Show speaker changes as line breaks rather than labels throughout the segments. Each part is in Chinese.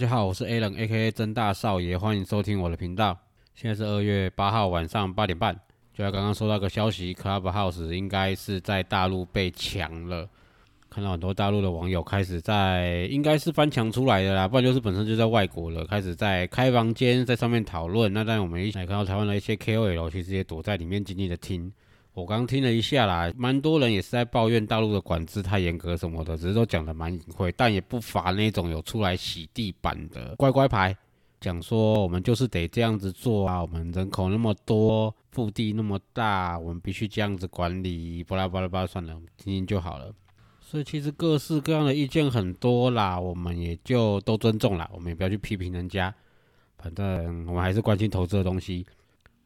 大家好，我是 A 人 A.K.A 曾大少爷，欢迎收听我的频道。现在是二月八号晚上八点半，就在刚刚收到个消息，Clubhouse 应该是在大陆被抢了。看到很多大陆的网友开始在，应该是翻墙出来的啦，不然就是本身就在外国了，开始在开房间在上面讨论。那当然我们一起来看到台湾的一些 KOL，其实也躲在里面静静的听。我刚听了一下啦，蛮多人也是在抱怨大陆的管制太严格什么的，只是都讲的蛮隐晦，但也不乏那种有出来洗地板的乖乖牌，讲说我们就是得这样子做啊，我们人口那么多，腹地那么大，我们必须这样子管理，巴拉巴拉巴拉，算了，听听就好了。所以其实各式各样的意见很多啦，我们也就都尊重啦，我们也不要去批评人家，反正我们还是关心投资的东西。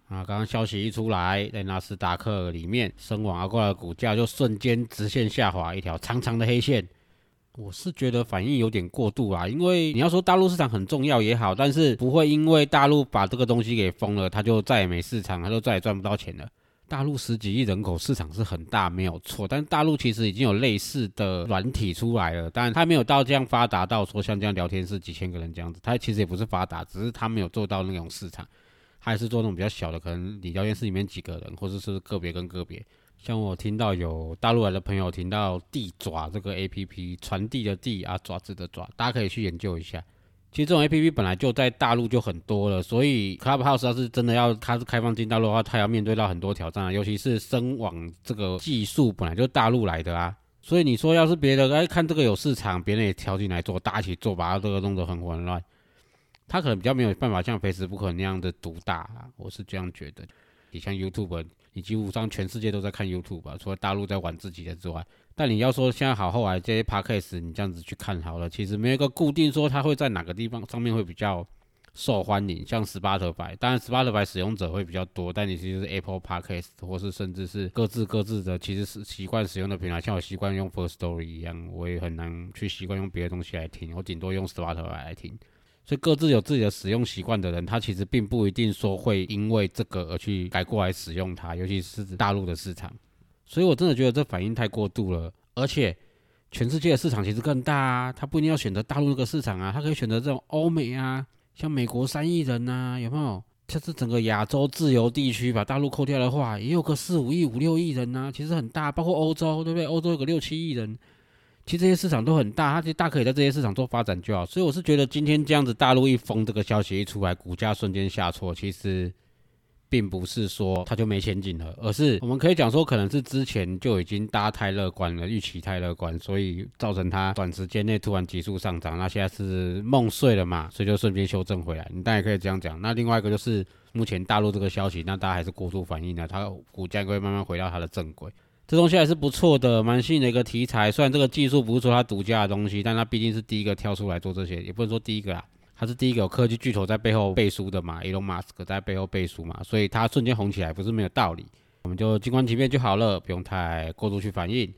啊，刚刚消息一出来，在纳斯达克里面，升往阿过来的股价就瞬间直线下滑，一条长长的黑线。我是觉得反应有点过度啊，因为你要说大陆市场很重要也好，但是不会因为大陆把这个东西给封了，它就再也没市场，它就再也赚不到钱了。大陆十几亿人口市场是很大，没有错，但大陆其实已经有类似的软体出来了，但它没有到这样发达到说像这样聊天室几千个人这样子，它其实也不是发达，只是它没有做到那种市场。还是做那种比较小的，可能你聊天室里面几个人，或者是个别跟个别。像我听到有大陆来的朋友听到地爪这个 A P P 传递的地啊爪子的爪，大家可以去研究一下。其实这种 A P P 本来就在大陆就很多了，所以 Clubhouse 要是真的要它是开放进大陆的话，它要面对到很多挑战啊，尤其是声网这个技术本来就大陆来的啊。所以你说要是别的哎看这个有市场，别人也跳进来做，大家一起做，把它这个弄得很混乱。它可能比较没有办法像 Facebook 那样的独大啊，我是这样觉得。你像 YouTube，你几乎上全世界都在看 YouTube 吧，除了大陆在玩自己的之外。但你要说现在好后来这些 Podcast，你这样子去看好了，其实没有一个固定说它会在哪个地方上面会比较受欢迎。像 Spotify，当然 Spotify 使用者会比较多，但你其实是 Apple Podcast 或是甚至是各自各自的，其实是习惯使用的平台。像我习惯用 First Story 一样，我也很难去习惯用别的东西来听，我顶多用 Spotify 来听。所以各自有自己的使用习惯的人，他其实并不一定说会因为这个而去改过来使用它，尤其是大陆的市场。所以我真的觉得这反应太过度了，而且全世界的市场其实更大啊，他不一定要选择大陆这个市场啊，他可以选择这种欧美啊，像美国三亿人呐，有没有？就是整个亚洲自由地区把大陆扣掉的话，也有个四五亿、五六亿人呐，其实很大，包括欧洲，对不对？欧洲有个六七亿人。其实这些市场都很大，它其实大可以在这些市场做发展就好。所以我是觉得今天这样子大陆一封这个消息一出来，股价瞬间下挫，其实并不是说它就没前景了，而是我们可以讲说可能是之前就已经大家太乐观了，预期太乐观，所以造成它短时间内突然急速上涨。那现在是梦碎了嘛，所以就瞬间修正回来。你当然可以这样讲。那另外一个就是目前大陆这个消息，那大家还是过度反应了，它股价会慢慢回到它的正轨。这东西还是不错的，蛮新的一个题材。虽然这个技术不是说它独家的东西，但它毕竟是第一个跳出来做这些，也不能说第一个啦，它是第一个有科技巨头在背后背书的嘛，Elon Musk 在背后背书嘛，所以它瞬间红起来不是没有道理。我们就静观其变就好了，不用太过度去反应。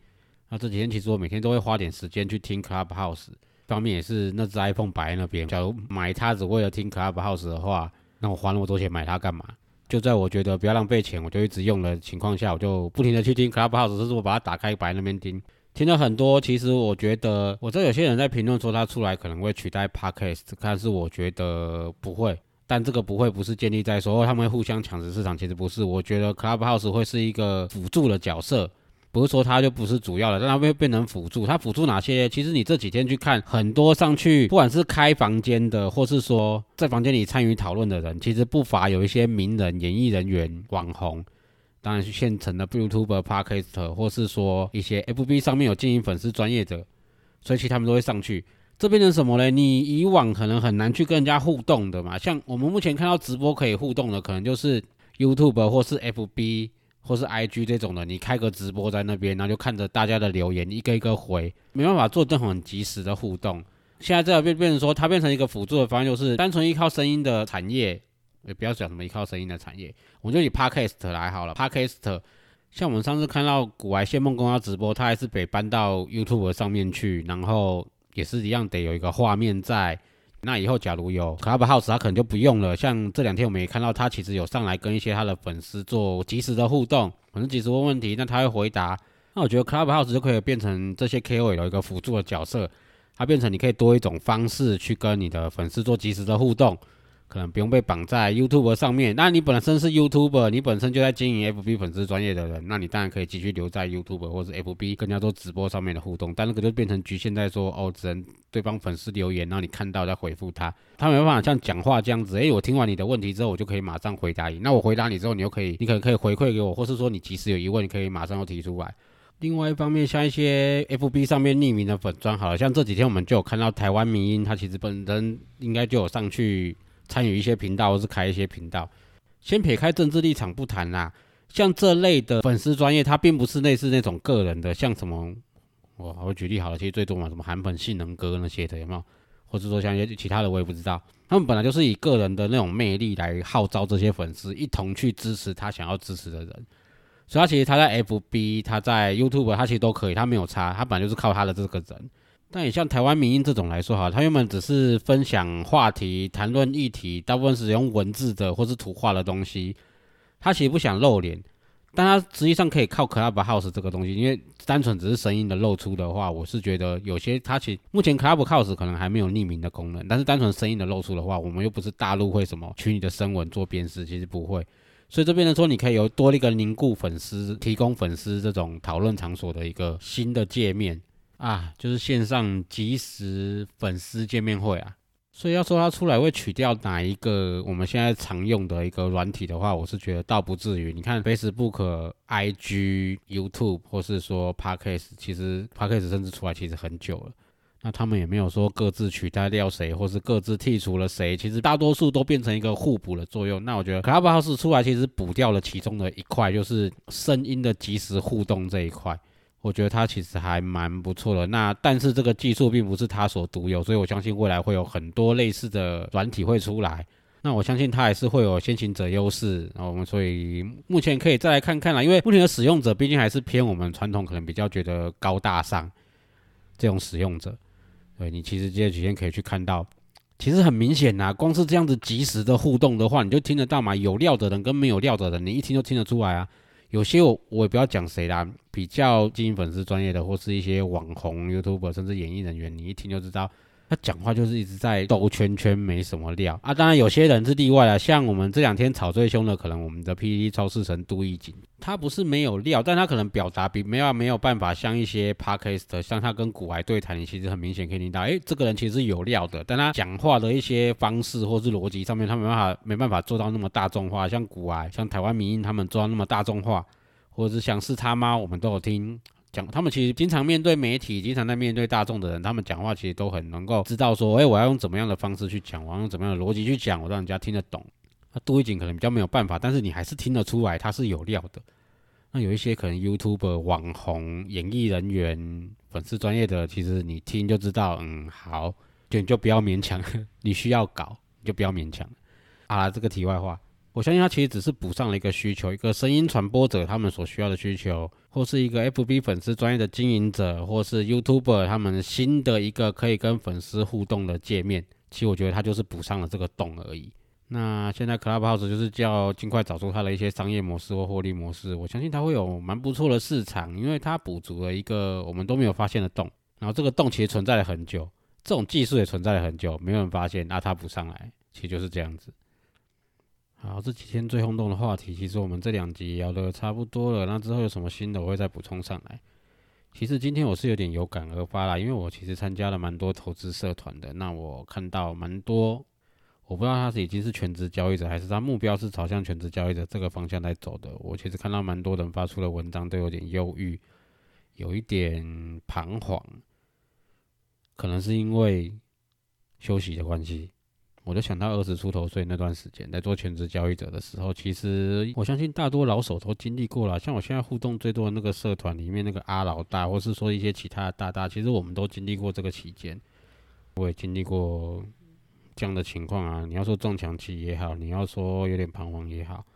那这几天其实我每天都会花点时间去听 Clubhouse，方面也是那只 iPhone 摆在那边。假如买它只为了听 Clubhouse 的话，那我花那么多钱买它干嘛？就在我觉得不要浪费钱，我就一直用的情况下，我就不停的去听 Clubhouse，就是我把它打开摆在那边听，听了很多。其实我觉得，我知道有些人在评论说它出来可能会取代 Podcast，但是我觉得不会。但这个不会不是建立在说他们会互相抢食市场，其实不是。我觉得 Clubhouse 会是一个辅助的角色。不是说它就不是主要的，但它会变成辅助。它辅助哪些？其实你这几天去看很多上去，不管是开房间的，或是说在房间里参与讨论的人，其实不乏有一些名人、演艺人员、网红，当然是现成的 YouTube、Podcast，或是说一些 FB 上面有经营粉丝专业者，所以其实他们都会上去。这变成什么呢？你以往可能很难去跟人家互动的嘛。像我们目前看到直播可以互动的，可能就是。YouTube 或是 FB 或是 IG 这种的，你开个直播在那边，然后就看着大家的留言一个一个回，没办法做这种很及时的互动。现在这变变成说，它变成一个辅助的方案，就是单纯依靠声音的产业，也不要讲什么依靠声音的产业，我们就以 Podcast 来好了。Podcast 像我们上次看到古玩谢梦工要直播，他还是得搬到 YouTube 上面去，然后也是一样得有一个画面在。那以后假如有 Clubhouse，他可能就不用了。像这两天我们也看到他其实有上来跟一些他的粉丝做及时的互动，可能及时问问题，那他会回答。那我觉得 Clubhouse 就可以变成这些 KOL 有一个辅助的角色。它变成你可以多一种方式去跟你的粉丝做及时的互动，可能不用被绑在 YouTube 上面。那你本身是 YouTuber，你本身就在经营 FB 粉丝专业的人，那你当然可以继续留在 YouTube 或者 FB 跟人家做直播上面的互动。但那个就变成局限在说，哦，只能对方粉丝留言，然后你看到再回复他，他没办法像讲话这样子。诶，我听完你的问题之后，我就可以马上回答你。那我回答你之后，你又可以，你可能可以回馈给我，或是说你即使有疑问，你可以马上又提出来。另外一方面，像一些 FB 上面匿名的粉砖，好了像这几天我们就有看到台湾民音，他其实本人应该就有上去参与一些频道，或是开一些频道。先撇开政治立场不谈啦，像这类的粉丝专业，它并不是类似那种个人的，像什么，我我举例好了，其实最多嘛，什么韩粉性能歌那些的，有没有？或者说像一些其他的，我也不知道。他们本来就是以个人的那种魅力来号召这些粉丝，一同去支持他想要支持的人。所以他其实他在 FB，他在 YouTube，他其实都可以，他没有差，他本来就是靠他的这个人。但也像台湾民音这种来说哈，他原本只是分享话题、谈论议题，大部分是用文字的或是图画的东西。他其实不想露脸，但他实际上可以靠 Clubhouse 这个东西，因为单纯只是声音的露出的话，我是觉得有些他其实目前 Clubhouse 可能还没有匿名的功能，但是单纯声音的露出的话，我们又不是大陆会什么取你的声纹做辨识，其实不会。所以这边呢说，你可以有多一个凝固粉丝、提供粉丝这种讨论场所的一个新的界面啊，就是线上即时粉丝见面会啊。所以要说它出来会取掉哪一个我们现在常用的一个软体的话，我是觉得倒不至于。你看 Facebook、IG、YouTube 或是说 Podcast，其实 Podcast 甚至出来其实很久了。那他们也没有说各自取代掉谁，或是各自剔除了谁，其实大多数都变成一个互补的作用。那我觉得 Clubhouse 出来其实补掉了其中的一块，就是声音的即时互动这一块。我觉得它其实还蛮不错的。那但是这个技术并不是它所独有，所以我相信未来会有很多类似的软体会出来。那我相信它还是会有先行者优势。然后我们所以目前可以再来看看啦，因为目前的使用者毕竟还是偏我们传统可能比较觉得高大上这种使用者。对你其实这几天可以去看到，其实很明显呐，光是这样子及时的互动的话，你就听得到嘛。有料的人跟没有料的人，你一听就听得出来啊。有些我我也不要讲谁啦，比较经营粉丝专业的，或是一些网红、YouTube 甚至演艺人员，你一听就知道。他讲话就是一直在兜圈圈，没什么料啊。当然有些人是例外了，像我们这两天吵最凶的，可能我们的 PPT 超市神都义景，他不是没有料，但他可能表达比没有没有办法像一些 Podcast，像他跟古癌对谈，你其实很明显可以听到，哎，这个人其实是有料的，但他讲话的一些方式或是逻辑上面，他没办法没办法做到那么大众化，像古癌、像台湾民音他们做到那么大众化，或者是像是他妈，我们都有听。讲他们其实经常面对媒体，经常在面对大众的人，他们讲话其实都很能够知道说，哎，我要用怎么样的方式去讲，我要用怎么样的逻辑去讲，我让人家听得懂。那杜一景可能比较没有办法，但是你还是听得出来他是有料的。那有一些可能 YouTube 网红、演艺人员、粉丝专业的，其实你听就知道，嗯，好，就你就不要勉强，你需要搞你就不要勉强。啊，这个题外话。我相信他其实只是补上了一个需求，一个声音传播者他们所需要的需求，或是一个 FB 粉丝专业的经营者，或是 YouTuber 他们新的一个可以跟粉丝互动的界面。其实我觉得他就是补上了这个洞而已。那现在 Clubhouse 就是叫尽快找出它的一些商业模式或获利模式。我相信它会有蛮不错的市场，因为它补足了一个我们都没有发现的洞。然后这个洞其实存在了很久，这种技术也存在了很久，没有人发现，那它补上来，其实就是这样子。好，这几天最轰动的话题，其实我们这两集聊的差不多了。那之后有什么新的，我会再补充上来。其实今天我是有点有感而发啦，因为我其实参加了蛮多投资社团的。那我看到蛮多，我不知道他是已经是全职交易者，还是他目标是朝向全职交易者这个方向来走的。我其实看到蛮多人发出的文章都有点忧郁，有一点彷徨，可能是因为休息的关系。我就想到二十出头岁那段时间，在做全职交易者的时候，其实我相信大多老手都经历过了。像我现在互动最多的那个社团里面那个阿老大，或是说一些其他的大大，其实我们都经历过这个期间。我也经历过这样的情况啊。你要说撞墙期也好，你要说有点彷徨也好，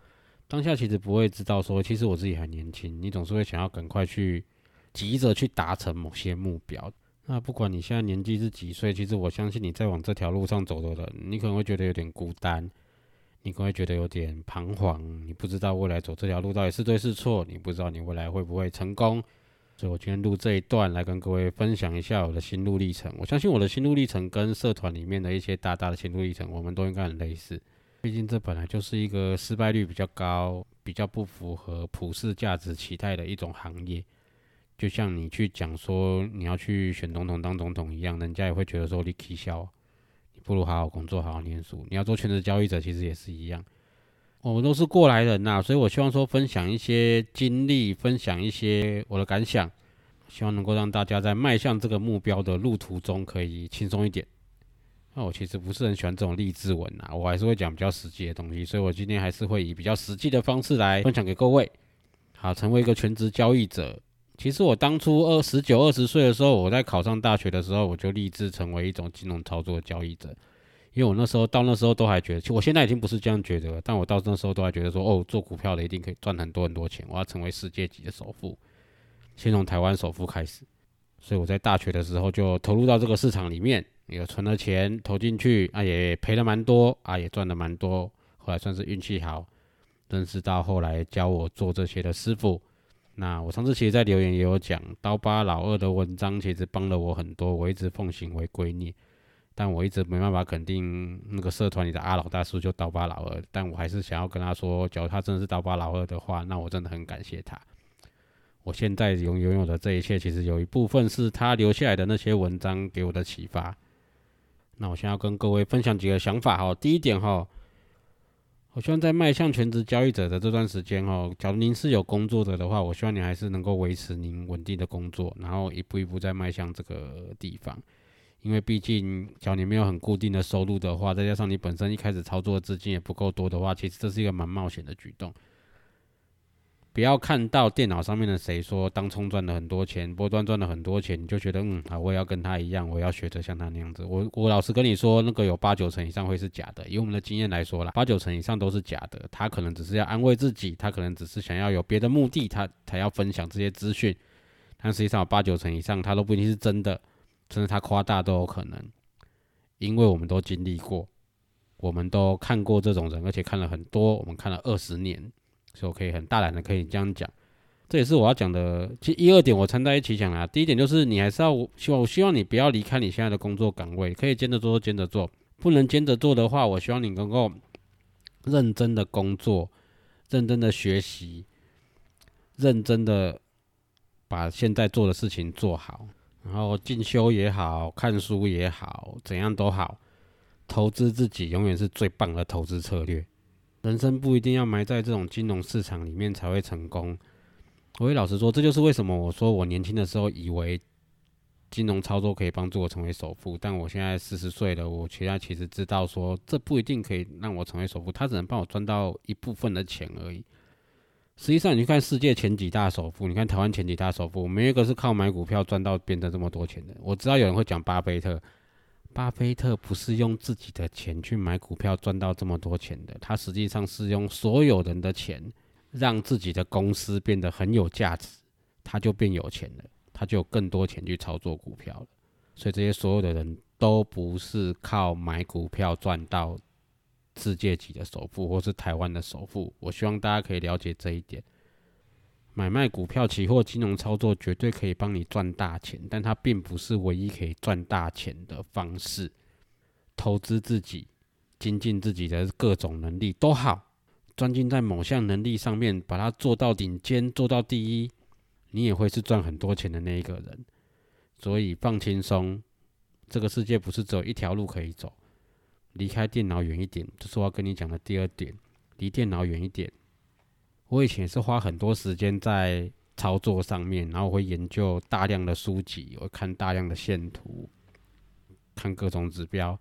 当下其实不会知道说，其实我自己还年轻，你总是会想要赶快去急着去达成某些目标。那不管你现在年纪是几岁，其实我相信你在往这条路上走的人，你可能会觉得有点孤单，你可能会觉得有点彷徨，你不知道未来走这条路到底是对是错，你不知道你未来会不会成功。所以我今天录这一段来跟各位分享一下我的心路历程。我相信我的心路历程跟社团里面的一些大大的心路历程，我们都应该很类似。毕竟这本来就是一个失败率比较高、比较不符合普世价值期待的一种行业。就像你去讲说你要去选总统当总统一样，人家也会觉得说你可笑，你不如好好工作，好好念书。你要做全职交易者，其实也是一样。我们都是过来人呐，所以我希望说分享一些经历，分享一些我的感想，希望能够让大家在迈向这个目标的路途中可以轻松一点。那我其实不是很喜欢这种励志文呐，我还是会讲比较实际的东西，所以我今天还是会以比较实际的方式来分享给各位。好，成为一个全职交易者。其实我当初二十九、二十岁的时候，我在考上大学的时候，我就立志成为一种金融操作交易者。因为我那时候到那时候都还觉得，我现在已经不是这样觉得了。但我到那时候都还觉得说，哦，做股票的一定可以赚很多很多钱，我要成为世界级的首富，先从台湾首富开始。所以我在大学的时候就投入到这个市场里面，也存了钱投进去，啊，也赔了蛮多，啊，也赚了蛮多。后来算是运气好，认识到后来教我做这些的师傅。那我上次其实，在留言也有讲，刀疤老二的文章其实帮了我很多，我一直奉行为圭臬，但我一直没办法肯定那个社团里的阿老大叔就刀疤老二，但我还是想要跟他说，假如他真的是刀疤老二的话，那我真的很感谢他。我现在拥拥有的这一切，其实有一部分是他留下来的那些文章给我的启发。那我现在要跟各位分享几个想法哈，第一点哈。我希望在迈向全职交易者的这段时间哦，假如您是有工作的的话，我希望你还是能够维持您稳定的工作，然后一步一步在迈向这个地方。因为毕竟，假如你没有很固定的收入的话，再加上你本身一开始操作的资金也不够多的话，其实这是一个蛮冒险的举动。不要看到电脑上面的谁说当冲赚了很多钱，波段赚了很多钱，你就觉得嗯啊，我也要跟他一样，我要学着像他那样子。我我老实跟你说，那个有八九成以上会是假的。以我们的经验来说啦，八九成以上都是假的。他可能只是要安慰自己，他可能只是想要有别的目的，他才要分享这些资讯。但实际上八九成以上他都不一定是真的，甚至他夸大都有可能。因为我们都经历过，我们都看过这种人，而且看了很多，我们看了二十年。所以我可以很大胆的可以这样讲，这也是我要讲的。其一二点我掺在一起讲啊。第一点就是你还是要希望，我希望你不要离开你现在的工作岗位，可以兼着做兼着做。不能兼着做的话，我希望你能够认真的工作，认真的学习，认真的把现在做的事情做好，然后进修也好看书也好，怎样都好，投资自己永远是最棒的投资策略。人生不一定要埋在这种金融市场里面才会成功。我会老实说，这就是为什么我说我年轻的时候以为金融操作可以帮助我成为首富，但我现在四十岁了，我现在其实知道说这不一定可以让我成为首富，它只能帮我赚到一部分的钱而已。实际上，你去看世界前几大首富，你看台湾前几大首富，没一个是靠买股票赚到变成这么多钱的。我知道有人会讲巴菲特。巴菲特不是用自己的钱去买股票赚到这么多钱的，他实际上是用所有人的钱，让自己的公司变得很有价值，他就变有钱了，他就有更多钱去操作股票了。所以这些所有的人都不是靠买股票赚到世界级的首富或是台湾的首富。我希望大家可以了解这一点。买卖股票、期货、金融操作绝对可以帮你赚大钱，但它并不是唯一可以赚大钱的方式。投资自己、精进自己的各种能力都好，专精在某项能力上面，把它做到顶尖、做到第一，你也会是赚很多钱的那一个人。所以放轻松，这个世界不是只有一条路可以走。离开电脑远一点，这是我要跟你讲的第二点，离电脑远一点。我以前是花很多时间在操作上面，然后会研究大量的书籍，我看大量的线图，看各种指标。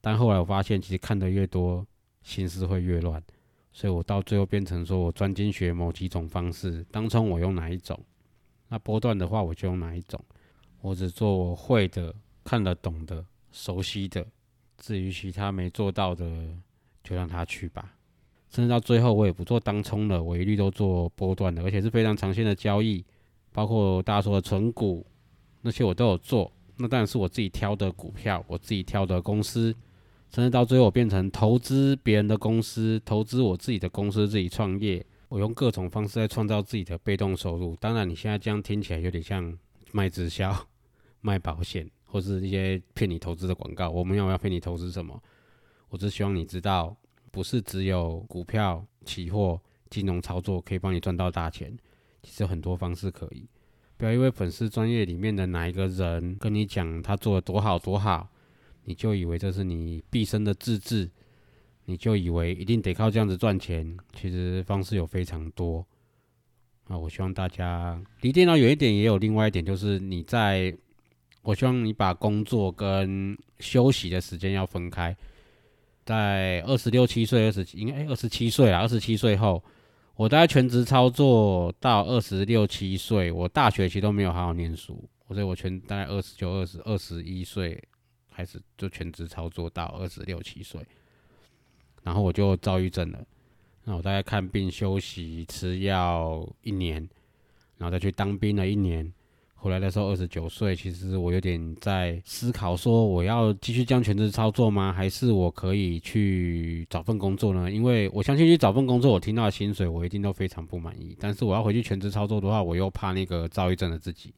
但后来我发现，其实看得越多，心思会越乱，所以我到最后变成说我专精学某几种方式，当冲我用哪一种，那波段的话我就用哪一种，我只做我会的、看得懂的、熟悉的，至于其他没做到的，就让他去吧。甚至到最后，我也不做当冲了，我一律都做波段的，而且是非常长线的交易，包括大家说的存股那些我都有做。那当然是我自己挑的股票，我自己挑的公司，甚至到最后我变成投资别人的公司，投资我自己的公司，自己创业，我用各种方式在创造自己的被动收入。当然，你现在这样听起来有点像卖直销、卖保险，或是一些骗你投资的广告。我们要要骗你投资什么？我只希望你知道。不是只有股票、期货、金融操作可以帮你赚到大钱，其实很多方式可以。不要因为粉丝专业里面的哪一个人跟你讲他做的多好多好，你就以为这是你毕生的志志，你就以为一定得靠这样子赚钱。其实方式有非常多。啊，我希望大家离电脑远一点，也有另外一点，就是你在，我希望你把工作跟休息的时间要分开。在二十六七岁，二十应该二十七岁啦。二十七岁后，我大概全职操作到二十六七岁。我大学其实都没有好好念书，所以我全大概二十九、二十二十一岁开始就全职操作到二十六七岁，然后我就躁郁症了。那我大概看病、休息、吃药一年，然后再去当兵了一年。回来的时候二十九岁，其实我有点在思考，说我要继续将全职操作吗？还是我可以去找份工作呢？因为我相信去找份工作，我听到的薪水我一定都非常不满意。但是我要回去全职操作的话，我又怕那个躁郁症的自己。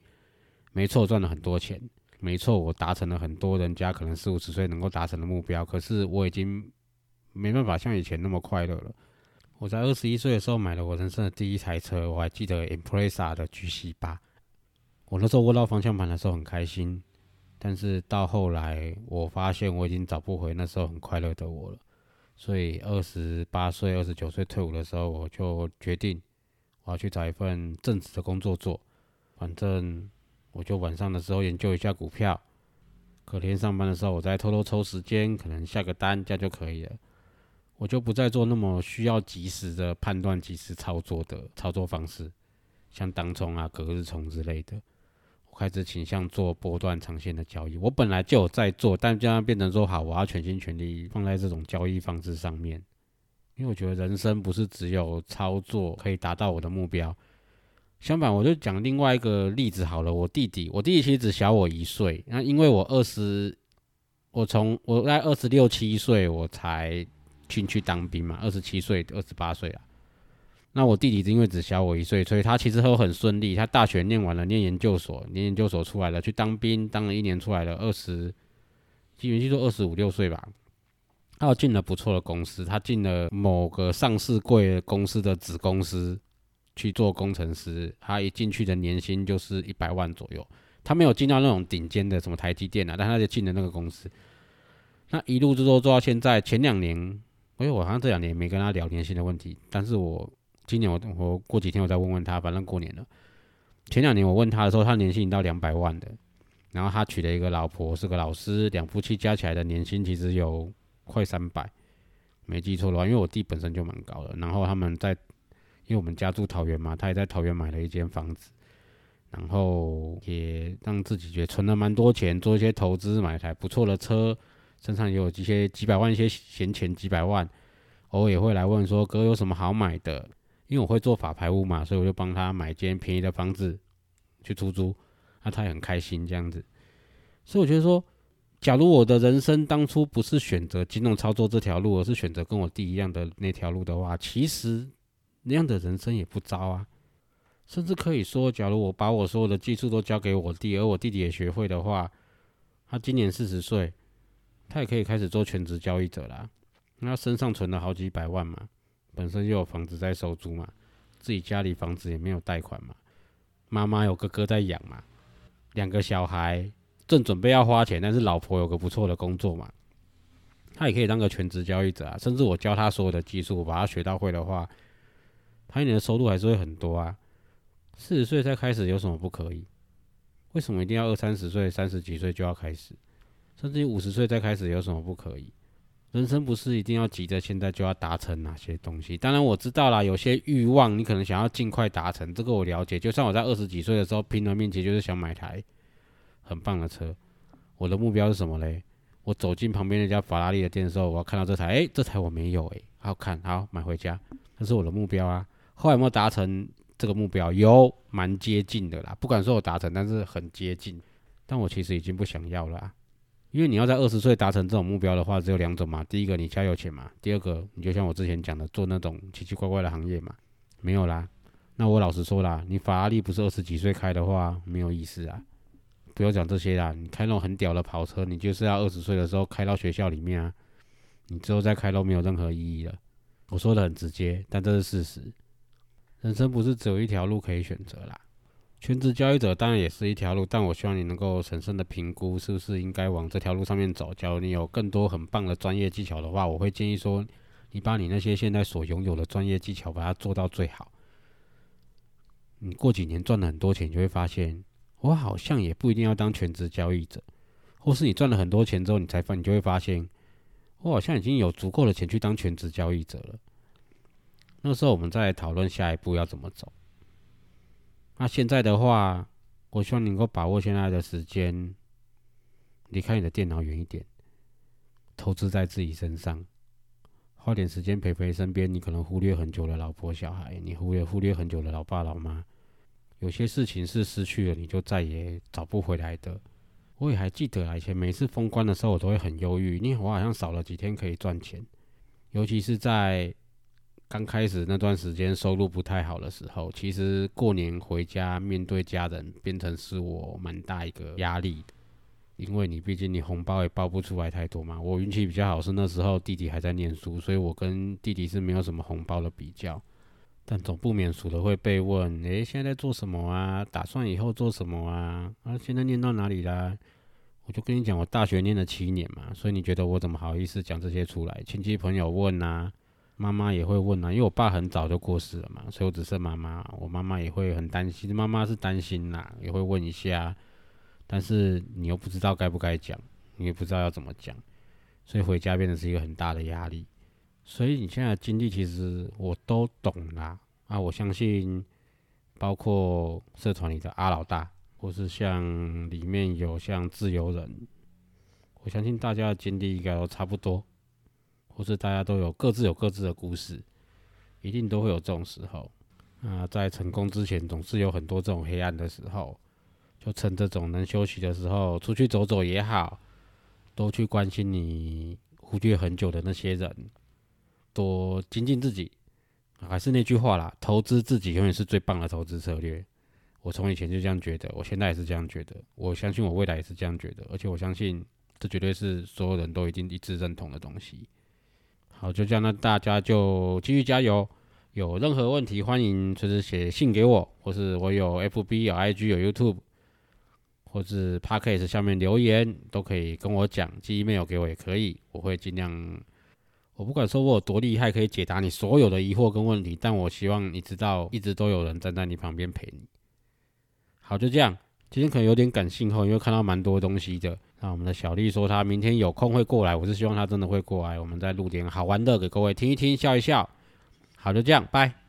没错，赚了很多钱，没错，我达成了很多人家可能四五十岁能够达成的目标。可是我已经没办法像以前那么快乐了。我在二十一岁的时候买了我人生的第一台车，我还记得 Impreza 的 GC 八。我那时候握到方向盘的时候很开心，但是到后来我发现我已经找不回那时候很快乐的我了。所以二十八岁、二十九岁退伍的时候，我就决定我要去找一份正职的工作做。反正我就晚上的时候研究一下股票，隔天上班的时候我再偷偷抽时间，可能下个单这样就可以了。我就不再做那么需要及时的判断、及时操作的操作方式，像当冲啊、隔日冲之类的。开始倾向做波段长线的交易，我本来就有在做，但这样变成说好，我要全心全力放在这种交易方式上面，因为我觉得人生不是只有操作可以达到我的目标。相反，我就讲另外一个例子好了，我弟弟，我弟弟其实只小我一岁，那因为我二十，我从我在二十六七岁我才进去当兵嘛，二十七岁、二十八岁啊。那我弟弟是因为只小我一岁，所以他其实都很顺利。他大学念完了，念研究所，念研究所出来了，去当兵，当了一年出来了，二十，基本就说二十五六岁吧。他进了不错的公司，他进了某个上市贵公司的子公司去做工程师。他一进去的年薪就是一百万左右。他没有进到那种顶尖的什么台积电啊，但他就进了那个公司。那一路之后做到现在，前两年，哎，我好像这两年没跟他聊年薪的问题，但是我。今年我我过几天我再问问他，反正过年了。前两年我问他的时候，他年薪已经到两百万的，然后他娶了一个老婆，是个老师，两夫妻加起来的年薪其实有快三百，没记错的话，因为我弟本身就蛮高的。然后他们在，因为我们家住桃园嘛，他也在桃园买了一间房子，然后也让自己觉得存了蛮多钱，做一些投资，买台不错的车，身上也有一些几百万一些闲钱，几百万，偶尔也会来问说哥有什么好买的。因为我会做法牌屋嘛，所以我就帮他买间便宜的房子去出租，那他也很开心这样子。所以我觉得说，假如我的人生当初不是选择金融操作这条路，而是选择跟我弟一样的那条路的话，其实那样的人生也不糟啊。甚至可以说，假如我把我所有的技术都交给我弟，而我弟弟也学会的话，他今年四十岁，他也可以开始做全职交易者啦。那身上存了好几百万嘛。本身就有房子在收租嘛，自己家里房子也没有贷款嘛，妈妈有哥哥在养嘛，两个小孩正准备要花钱，但是老婆有个不错的工作嘛，他也可以当个全职交易者啊，甚至我教他所有的技术，我把他学到会的话，他一年的收入还是会很多啊。四十岁才开始有什么不可以？为什么一定要二三十岁、三十几岁就要开始？甚至于五十岁再开始有什么不可以？人生不是一定要急着现在就要达成哪些东西。当然我知道啦，有些欲望你可能想要尽快达成，这个我了解。就像我在二十几岁的时候拼了命，其实就是想买台很棒的车。我的目标是什么嘞？我走进旁边那家法拉利的店的时候，我要看到这台，诶，这台我没有，诶，好看，好买回家，这是我的目标啊。后来有没有达成这个目标？有，蛮接近的啦。不敢说我达成，但是很接近。但我其实已经不想要了。因为你要在二十岁达成这种目标的话，只有两种嘛。第一个，你家有钱嘛；第二个，你就像我之前讲的，做那种奇奇怪怪的行业嘛。没有啦。那我老实说啦，你法拉利不是二十几岁开的话，没有意思啊。不要讲这些啦，你开那种很屌的跑车，你就是要二十岁的时候开到学校里面啊。你之后再开都没有任何意义了。我说的很直接，但这是事实。人生不是只有一条路可以选择啦。全职交易者当然也是一条路，但我希望你能够审慎的评估是不是应该往这条路上面走。假如你有更多很棒的专业技巧的话，我会建议说，你把你那些现在所拥有的专业技巧，把它做到最好。你过几年赚了很多钱，你就会发现，我好像也不一定要当全职交易者，或是你赚了很多钱之后，你才发，你就会发现，我好像已经有足够的钱去当全职交易者了。那时候我们再讨论下一步要怎么走。那现在的话，我希望你能够把握现在的时间，离开你的电脑远一点，投资在自己身上，花点时间陪陪身边你可能忽略很久的老婆小孩，你忽略忽略很久的老爸老妈。有些事情是失去了你就再也找不回来的。我也还记得啊，以前每次封关的时候，我都会很忧郁，因为我好像少了几天可以赚钱，尤其是在。刚开始那段时间收入不太好的时候，其实过年回家面对家人，变成是我蛮大一个压力的。因为你毕竟你红包也包不出来太多嘛。我运气比较好，是那时候弟弟还在念书，所以我跟弟弟是没有什么红包的比较。但总不免俗的会被问：诶，现在在做什么啊？打算以后做什么啊？啊，现在念到哪里啦？我就跟你讲，我大学念了七年嘛，所以你觉得我怎么好意思讲这些出来？亲戚朋友问啊。妈妈也会问啊，因为我爸很早就过世了嘛，所以我只剩妈妈。我妈妈也会很担心，妈妈是担心啦，也会问一下。但是你又不知道该不该讲，你也不知道要怎么讲，所以回家变成是一个很大的压力。所以你现在的经历其实我都懂啦。啊，我相信，包括社团里的阿老大，或是像里面有像自由人，我相信大家的经历应该都差不多。或是大家都有各自有各自的故事，一定都会有这种时候。啊，在成功之前，总是有很多这种黑暗的时候。就趁这种能休息的时候，出去走走也好，多去关心你忽略很久的那些人，多精进自己。还是那句话啦，投资自己永远是最棒的投资策略。我从以前就这样觉得，我现在也是这样觉得。我相信我未来也是这样觉得，而且我相信这绝对是所有人都一定一致认同的东西。好，就这样，那大家就继续加油。有任何问题，欢迎随时写信给我，或是我有 FB、有 IG、有 YouTube，或是 Podcast 下面留言都可以跟我讲，寄 email 给我也可以，我会尽量。我不管说我有多厉害，可以解答你所有的疑惑跟问题，但我希望你知道，一直都有人站在你旁边陪你。好，就这样。今天可能有点感性哈，因为看到蛮多东西的。那我们的小丽说她明天有空会过来，我是希望她真的会过来，我们再录点好玩的给各位听一听，笑一笑。好，就这样，拜。